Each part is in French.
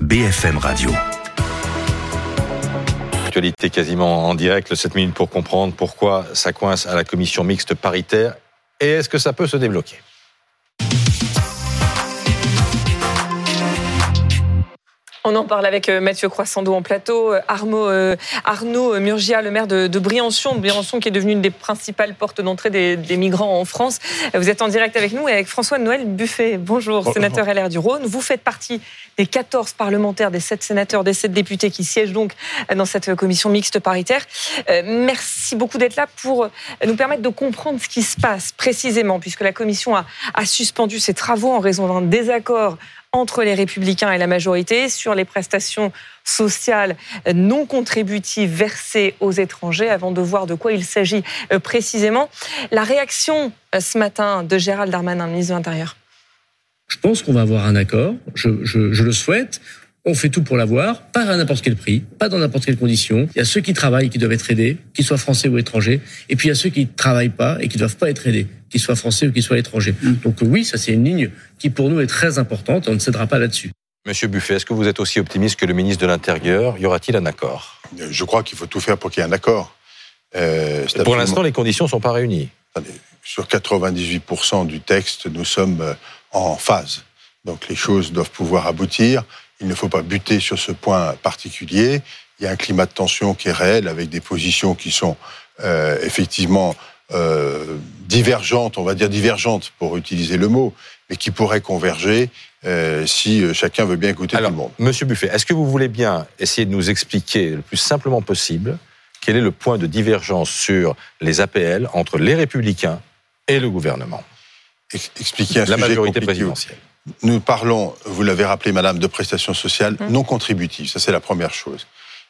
BFM Radio. Actualité quasiment en direct, le 7 minutes pour comprendre pourquoi ça coince à la commission mixte paritaire et est-ce que ça peut se débloquer? On en parle avec euh, Mathieu Croissando en plateau, euh, Arnaud, euh, Arnaud Murgia, le maire de, Briançon, Briançon qui est devenu une des principales portes d'entrée des, migrants en France. Vous êtes en direct avec nous et avec François-Noël Buffet. Bonjour, sénateur LR du Rhône. Vous faites partie des 14 parlementaires, des 7 sénateurs, des 7 députés qui siègent donc dans cette commission mixte paritaire. merci beaucoup d'être là pour nous permettre de comprendre ce qui se passe précisément, puisque la commission a, a suspendu ses travaux en raison d'un désaccord entre les républicains et la majorité sur les prestations sociales non contributives versées aux étrangers avant de voir de quoi il s'agit euh, précisément. La réaction euh, ce matin de Gérald Darmanin, ministre de l'Intérieur. Je pense qu'on va avoir un accord, je, je le souhaite on fait tout pour l'avoir, pas à n'importe quel prix, pas dans n'importe quelle condition. Il y a ceux qui travaillent qui doivent être aidés, qu'ils soient français ou étrangers, et puis il y a ceux qui ne travaillent pas et qui doivent pas être aidés, qu'ils soient français ou qu'ils soient étrangers. Mm. Donc oui, ça c'est une ligne qui pour nous est très importante et on ne cédera pas là-dessus. Monsieur Buffet, est-ce que vous êtes aussi optimiste que le ministre de l'Intérieur? Y aura-t-il un accord? Je crois qu'il faut tout faire pour qu'il y ait un accord. Euh, pour l'instant, les conditions ne sont pas réunies. Sur 98% du texte, nous sommes euh, en phase. Donc les choses doivent pouvoir aboutir. Il ne faut pas buter sur ce point particulier. Il y a un climat de tension qui est réel avec des positions qui sont euh, effectivement euh, divergentes, on va dire divergentes pour utiliser le mot, mais qui pourraient converger euh, si chacun veut bien écouter tout le monde. Monsieur Buffet, est-ce que vous voulez bien essayer de nous expliquer le plus simplement possible quel est le point de divergence sur les APL entre les républicains et le gouvernement? Expliquer un La majorité présidentielle nous parlons, vous l'avez rappelé, madame, de prestations sociales mmh. non contributives. Ça, c'est la première chose.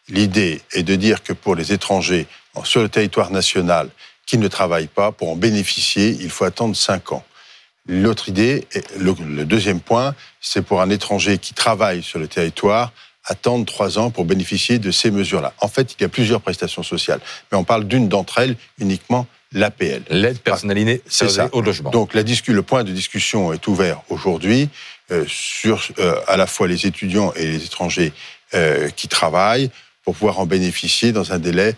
L'idée est de dire que pour les étrangers sur le territoire national qui ne travaillent pas, pour en bénéficier, il faut attendre cinq ans. L'autre idée, le, le deuxième point, c'est pour un étranger qui travaille sur le territoire, attendre trois ans pour bénéficier de ces mesures-là. En fait, il y a plusieurs prestations sociales, mais on parle d'une d'entre elles uniquement l'APL. L'aide personnalisée c'est ça. au logement. Donc la le point de discussion est ouvert aujourd'hui euh, sur euh, à la fois les étudiants et les étrangers euh, qui travaillent pour pouvoir en bénéficier dans un délai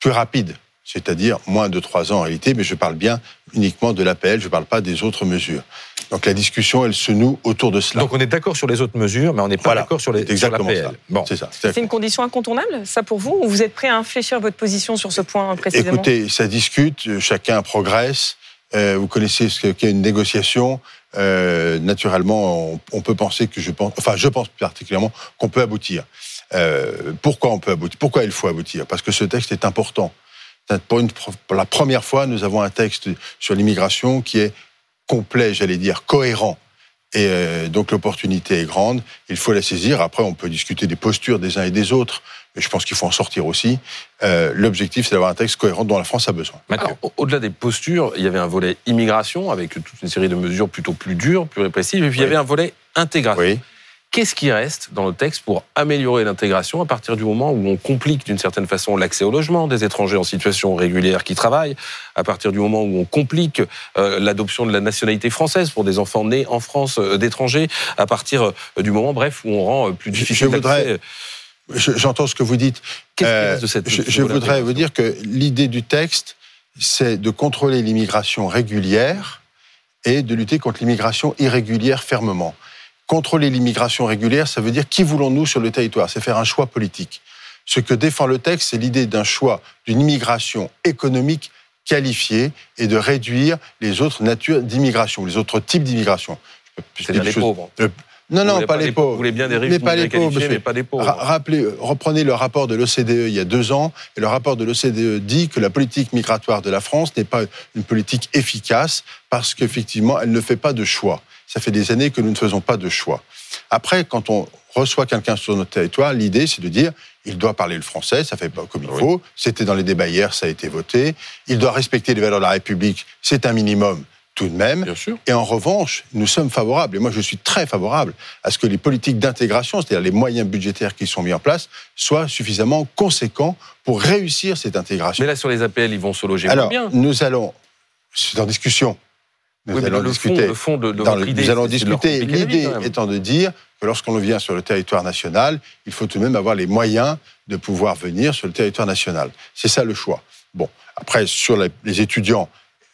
plus rapide, c'est-à-dire moins de trois ans en réalité, mais je parle bien uniquement de l'APL, je ne parle pas des autres mesures. Donc la discussion, elle se noue autour de cela. Donc on est d'accord sur les autres mesures, mais on n'est pas d'accord sur les exactement sur Bon. C'est ça. C'est une condition incontournable, ça pour vous Ou vous êtes prêt à infléchir votre position sur ce point précisément? Écoutez, ça discute, chacun progresse. Euh, vous connaissez ce qu'est une négociation. Euh, naturellement, on, peut penser que je pense, enfin, je pense particulièrement qu'on peut aboutir. Euh, pourquoi on peut aboutir Pourquoi il faut aboutir? Parce que ce texte est important. Pour, une, pour la première fois, nous avons un texte sur l'immigration qui est complet, j'allais dire, cohérent. Et euh, donc l'opportunité est grande, il faut la saisir. Après, on peut discuter des postures des uns et des autres, mais je pense qu'il faut en sortir aussi. Euh, l'objectif, c'est d'avoir un texte cohérent dont la France a besoin. Au-delà des postures, il y avait un volet immigration avec toute une série de mesures plutôt plus dures, plus répressives, et puis il y avait un volet intégration. Oui. Qu'est-ce qui reste dans le texte pour améliorer l'intégration à partir du moment où on complique d'une certaine façon l'accès au logement des étrangers en situation régulière qui travaillent, à partir du moment où on complique euh, l'adoption de la nationalité française pour des enfants nés en France euh, d'étrangers, à partir euh, du moment, bref, où on rend plus difficile. Je voudrais. J'entends ce que vous dites. Qu'est-ce de cette Je, je voudrais vous dire que l'idée du texte, c'est de contrôler l'immigration régulière et de lutter contre l'immigration irrégulière fermement. Contrôler l'immigration régulière, ça veut dire qui voulons-nous sur le territoire C'est faire un choix politique. Ce que défend le texte, c'est l'idée d'un choix d'une immigration économique qualifiée et de réduire les autres natures d'immigration, les autres types d'immigration. C'est-à-dire les pauvres. Non, non, pas, les pauvres. Vous voulez bien des riches, mais pas les pauvres, mais pas des pauvres. Rappelez, reprenez le rapport de l'OCDE il y a deux ans, et le rapport de l'OCDE dit que la politique migratoire de la France n'est pas une politique efficace parce qu'effectivement, elle ne fait pas de choix. Ça fait des années que nous ne faisons pas de choix. Après, quand on reçoit quelqu'un sur notre territoire, l'idée, c'est de dire, il doit parler le français, ça fait pas comme il faut. C'était dans les débats hier, ça a été voté. Il doit respecter les valeurs de la République, c'est un minimum tout de même. Bien sûr. Et en revanche, nous sommes favorables, et moi je suis très favorable, à ce que les politiques d'intégration, c'est-à-dire les moyens budgétaires qui sont mis en place, soient suffisamment conséquents pour réussir cette intégration. Mais là, sur les APL, ils vont se loger Alors, bien. Nous allons, c'est en discussion, nous allons discuter. nous allons discuter. L'idée étant de dire que lorsqu'on vient sur le territoire national, il faut tout de même avoir les moyens de pouvoir venir sur le territoire national. C'est ça le choix. Bon, après, sur les étudiants,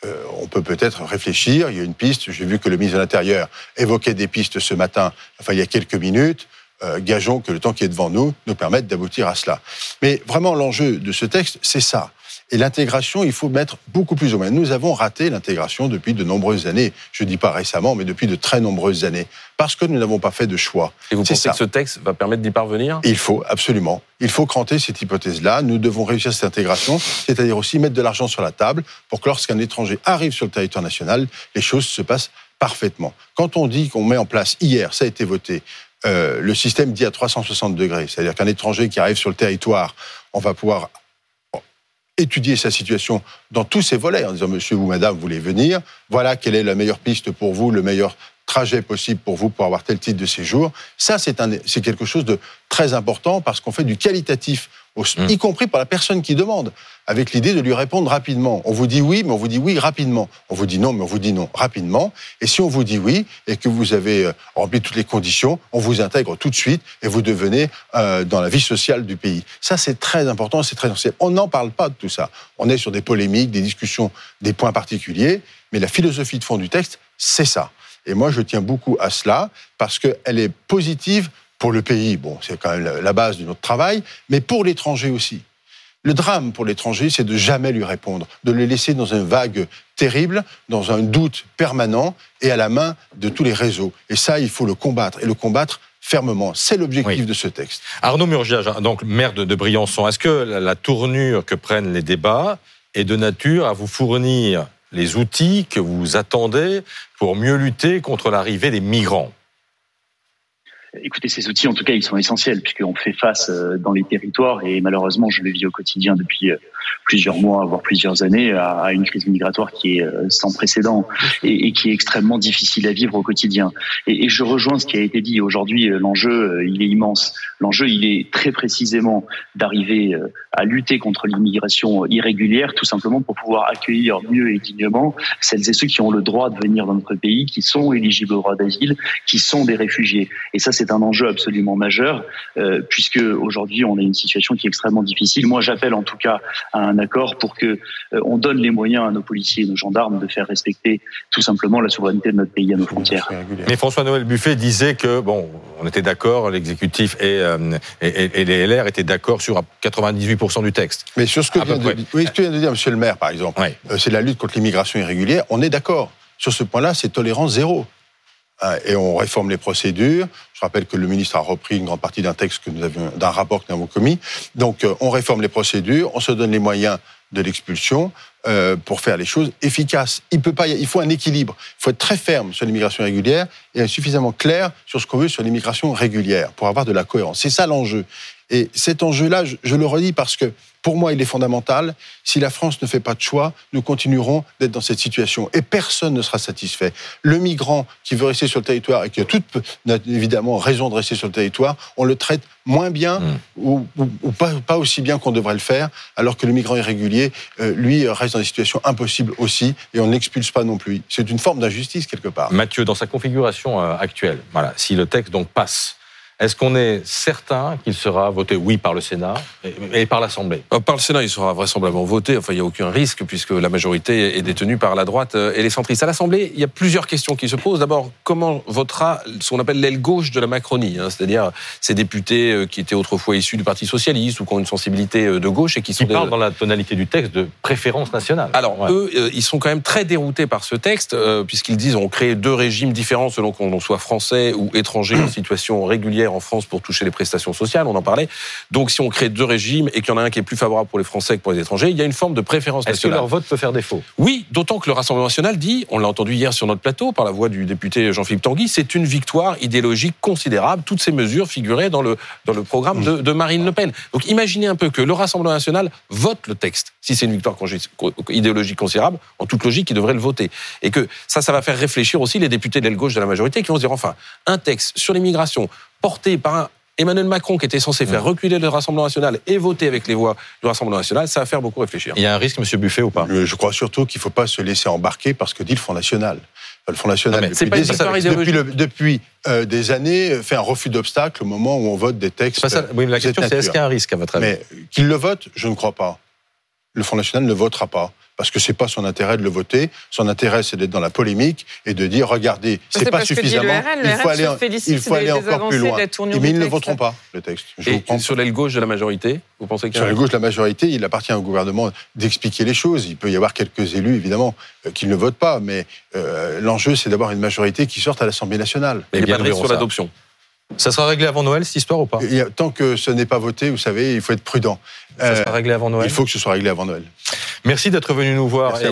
euh, on peut peut-être réfléchir. Il y a une piste. J'ai vu que le ministre de l'Intérieur évoquait des pistes ce matin, enfin il y a quelques minutes. Euh, gageons que le temps qui est devant nous nous permette d'aboutir à cela. Mais vraiment, l'enjeu de ce texte, c'est ça. Et l'intégration, il faut mettre beaucoup plus au moins. Nous avons raté l'intégration depuis de nombreuses années. Je ne dis pas récemment, mais depuis de très nombreuses années. Parce que nous n'avons pas fait de choix. Et vous pensez que ce texte va permettre d'y parvenir? Il faut, absolument. Il faut cranter cette hypothèse-là. Nous devons réussir cette intégration, c'est-à-dire aussi mettre de l'argent sur la table pour que lorsqu'un étranger arrive sur le territoire national, les choses se passent parfaitement. Quand on dit qu'on met en place, hier, ça a été voté, euh, le système dit à 360 degrés, c'est-à-dire qu'un étranger qui arrive sur le territoire, on va pouvoir étudier sa situation dans tous ses volets en disant monsieur ou madame vous voulez venir, voilà quelle est la meilleure piste pour vous, le meilleur trajet possible pour vous pour avoir tel titre de séjour. Ça, c'est quelque chose de très important parce qu'on fait du qualitatif, mmh. y compris pour la personne qui demande, avec l'idée de lui répondre rapidement. On vous dit oui, mais on vous dit oui rapidement. On vous dit non, mais on vous dit non rapidement. Et si on vous dit oui et que vous avez euh, rempli toutes les conditions, on vous intègre tout de suite et vous devenez euh, dans la vie sociale du pays. Ça, c'est très important, c'est très essentiel. On n'en parle pas de tout ça. On est sur des polémiques, des discussions, des points particuliers, mais la philosophie de fond du texte, c'est ça. Et moi, je tiens beaucoup à cela parce qu'elle est positive pour le pays. Bon, c'est quand même la base de notre travail, mais pour l'étranger aussi. Le drame pour l'étranger, c'est de jamais lui répondre, de le laisser dans un vague terrible, dans un doute permanent et à la main de tous les réseaux. Et ça, il faut le combattre et le combattre fermement. C'est l'objectif de ce texte. Arnaud Murgia, donc maire de, Briançon, est-ce que la tournure que prennent les débats est de nature à vous fournir les outils que vous attendez pour mieux lutter contre l'arrivée des migrants? Écoutez, ces outils, en tout cas, ils sont essentiels puisqu'on fait face euh, dans les territoires et malheureusement, je le vis au quotidien depuis euh, plusieurs mois, voire plusieurs années, à une crise migratoire qui est euh, sans précédent et, qui est extrêmement difficile à vivre au quotidien. Et, je rejoins ce qui a été dit aujourd'hui. L'enjeu, il est immense. L'enjeu, il est très précisément d'arriver à lutter contre l'immigration irrégulière, tout simplement pour pouvoir accueillir mieux et dignement celles et ceux qui ont le droit de venir dans notre pays, qui sont éligibles au droit d'asile, qui sont des réfugiés. Et ça, c'est un enjeu absolument majeur, euh, puisque aujourd'hui, on a une situation qui est extrêmement difficile. Moi, j'appelle en tout cas un accord pour que euh, on donne les moyens à nos policiers et nos gendarmes de faire respecter tout simplement la souveraineté de notre pays à nos frontières. Mais François-Noël Buffet disait que, bon, on était d'accord, l'exécutif et, euh, et, les LR étaient d'accord sur 98% du texte. Mais sur ce que, vient de, oui, ce que vient de dire M. le maire, par exemple, c'est la lutte contre l'immigration irrégulière, on est d'accord. Sur ce point-là, c'est tolérance zéro. Hein, et on réforme les procédures. Je rappelle que le ministre a repris une grande partie d'un texte que nous avions, d'un rapport que nous avons commis. Donc, euh, on réforme les procédures, on se donne les moyens de l'expulsion euh, pour faire les choses efficaces. Il peut pas, il faut un équilibre. Il faut être très ferme sur l'immigration régulière et suffisamment clair sur ce qu'on veut sur l'immigration régulière pour avoir de la cohérence. C'est ça l'enjeu. Et cet enjeu-là, je, le redis parce que pour moi, il est fondamental. Si la France ne fait pas de choix, nous continuerons d'être dans cette situation. Et personne ne sera satisfait. Le migrant qui veut rester sur le territoire et qui a toute évidemment raison de rester sur le territoire, on le traite moins bien mmh. ou, pas, aussi bien qu'on devrait le faire, alors que le migrant irrégulier, euh, lui, reste dans des situations impossibles aussi et on n'expulse pas non plus. C'est une forme d'injustice quelque part. Mathieu, dans sa configuration euh, actuelle, voilà, si le texte donc passe, est-ce qu'on est certain qu'il sera voté oui par le Sénat et par l'Assemblée? Euh, Par le Sénat, il sera vraisemblablement voté. Enfin, il n'y a aucun risque puisque la majorité est détenue par la droite euh, et les centristes. À l'Assemblée, il y a plusieurs questions qui se posent. D'abord, comment votera ce qu'on appelle l'aile gauche de la Macronie hein, C'est-à-dire ces députés euh, qui étaient autrefois issus du Parti socialiste ou qui ont une sensibilité de gauche et qui sont... Ils parlent dans la tonalité du texte de préférence nationale. Alors, eux, ils sont quand même très déroutés par ce texte puisqu'ils disent on crée deux régimes différents selon qu'on soit français ou étranger en situation régulière en France pour toucher les prestations sociales, on en parlait. Donc si on crée deux régimes et qu'il y en a un qui est plus favorable pour les Français que pour les étrangers, il y a une forme de préférence nationale. Est-ce que leur vote peut faire défaut? Oui, d'autant que le Rassemblement national dit, on l'a entendu hier sur notre plateau par la voix du député Jean-Philippe Tanguy, c'est une victoire idéologique considérable. Toutes ces mesures figuraient dans le, dans le programme de, de Marine Le Pen. Donc imaginez un peu que le Rassemblement national vote le texte. Si c'est une victoire idéologique considérable, en toute logique, il devrait le voter. Et que ça, ça va faire réfléchir aussi les députés de l'aile gauche de la majorité qui vont se dire, enfin, un texte sur l'immigration porté par Emmanuel Macron, qui était censé faire reculer le Rassemblement national et voter avec les voix du Rassemblement national, ça va faire beaucoup réfléchir. Il y a un risque, Monsieur Buffet, ou pas? Je crois surtout qu'il ne faut pas se laisser embarquer parce que dit le Front national. Le Front National, Ah, depuis, des, le- euh, des années, fait un refus d'obstacle au moment où on vote des textes. C'est pas ça. Oui, mais la cette question, c'est est-ce qu'il y a un risque, à votre avis? Mais qu'il le vote, je ne crois pas. Le Front National ne votera pas. Parce que c'est pas son intérêt de le voter. Son intérêt, c'est d'être dans la polémique et de dire, regardez, c'est pas parce que dit le suffisamment. Le il faut aller, en- il faut aller des- des encore plus loin. Mais ils ne voteront pas, le texte. Je vous Et prends sur l'aile gauche de la majorité, vous pensez que sur la gauche de la majorité, il appartient au gouvernement d'expliquer les choses. Il peut y avoir quelques élus, évidemment, euh, qui ne votent pas, mais euh, l'enjeu, c'est d'avoir une majorité qui sorte à l'Assemblée nationale. il n'y Eh a bien, pas de nous risque sur l'adoption Ça sera réglé avant Noël, cette histoire ou pas Il y a- tant que ce n'est pas voté, vous savez, il faut être prudent. Ça Euh, sera réglé avant Noël il faut que ce soit réglé avant Noël. Merci d'être venu nous voir.